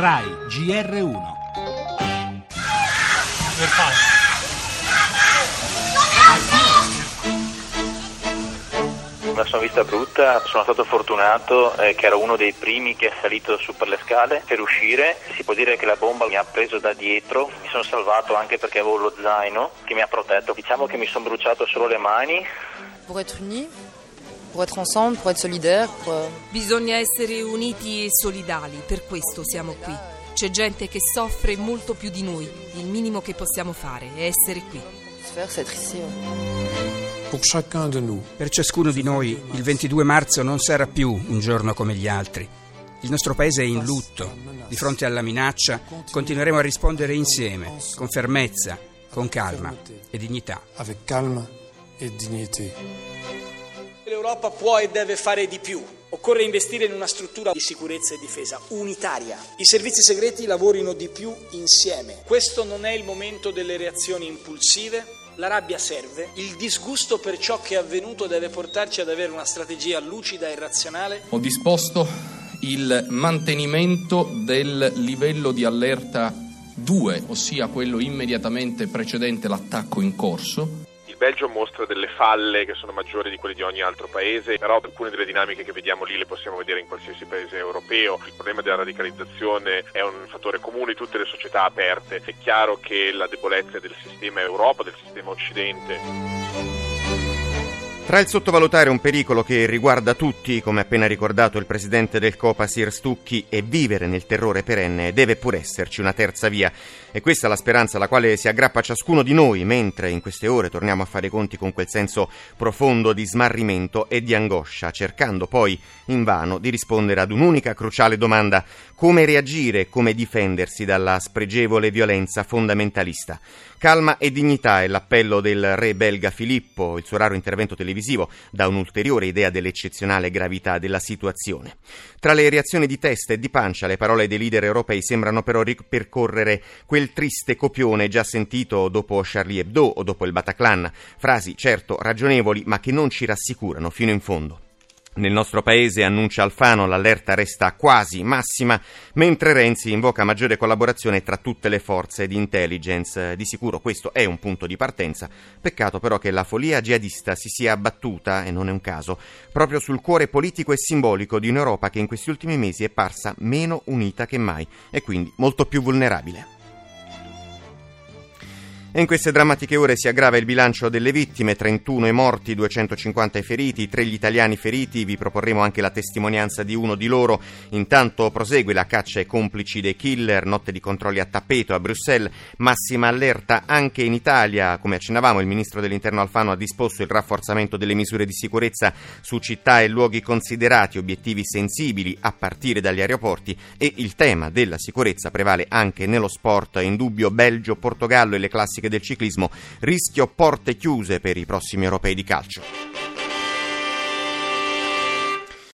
RAI GR1 Me la sono vista brutta, sono stato fortunato eh, che ero uno dei primi che è salito su per le scale per uscire. Si può dire che la bomba mi ha preso da dietro, mi sono salvato anche perché avevo lo zaino che mi ha protetto. Diciamo che mi sono bruciato solo le mani. Pour être unis, pour être ensemble, pour être solidaires, pour... euh, Bisogna essere uniti e solidali, per questo siamo qui. C'è gente che soffre molto più di noi. Il minimo che possiamo fare è essere qui. Per ciascuno di noi il 22 marzo non sarà più un giorno come gli altri. Il nostro paese è in lutto. Di fronte alla minaccia continueremo a rispondere insieme, con fermezza, con calma e dignità. avec calme et dignité. L'Europa può e deve fare di più. Occorre investire in una struttura di sicurezza e difesa unitaria. I servizi segreti lavorino di più insieme. Questo non è il momento delle reazioni impulsive. La rabbia serve. Il disgusto per ciò che è avvenuto deve portarci ad avere una strategia lucida e razionale Ho disposto il mantenimento del livello di allerta 2, ossia quello immediatamente precedente l'attacco in corso. Belgio mostra delle falle che sono maggiori di quelle di ogni altro paese, però alcune delle dinamiche che vediamo lì le possiamo vedere in qualsiasi paese europeo. Il problema della radicalizzazione è un fattore comune di tutte le società aperte. È chiaro che la debolezza del sistema Europa, del sistema Occidente, Tra il sottovalutare un pericolo che riguarda tutti, come appena ricordato il presidente del Copasir Stucchi, e vivere nel terrore perenne, deve pur esserci una terza via. E questa è la speranza alla quale si aggrappa ciascuno di noi, mentre in queste ore torniamo a fare conti con quel senso profondo di smarrimento e di angoscia, cercando poi, invano, di rispondere ad un'unica cruciale domanda: come reagire come difendersi dalla spregevole violenza fondamentalista. Calma e dignità è l'appello del re belga Filippo, il suo raro intervento televisivo dà un'ulteriore idea dell'eccezionale gravità della situazione. Tra le reazioni di testa e di pancia le parole dei leader europei sembrano però ripercorrere quel triste copione già sentito dopo Charlie Hebdo o dopo il Bataclan, frasi certo ragionevoli ma che non ci rassicurano fino in fondo. Nel nostro paese, annuncia Alfano, l'allerta resta quasi massima, mentre Renzi invoca maggiore collaborazione tra tutte le forze di intelligence. Di sicuro questo è un punto di partenza. Peccato però che la follia jihadista si sia abbattuta, e non è un caso, proprio sul cuore politico e simbolico di un'Europa che in questi ultimi mesi è parsa meno unita che mai e quindi molto più vulnerabile. E in queste drammatiche ore si aggrava il bilancio delle vittime, 31 i morti, 250 i feriti, tre gli italiani feriti, vi proporremo anche la testimonianza di uno di loro. Intanto prosegue la caccia ai complici dei killer, notte di controlli a tappeto a Bruxelles, massima allerta anche in Italia. Come accennavamo, il ministro dell'Interno Alfano ha disposto il rafforzamento delle misure di sicurezza su città e luoghi considerati obiettivi sensibili a partire dagli aeroporti e il tema della sicurezza prevale anche nello sport, in dubbio Belgio, Portogallo e le classiche del ciclismo, rischio porte chiuse per i prossimi europei di calcio.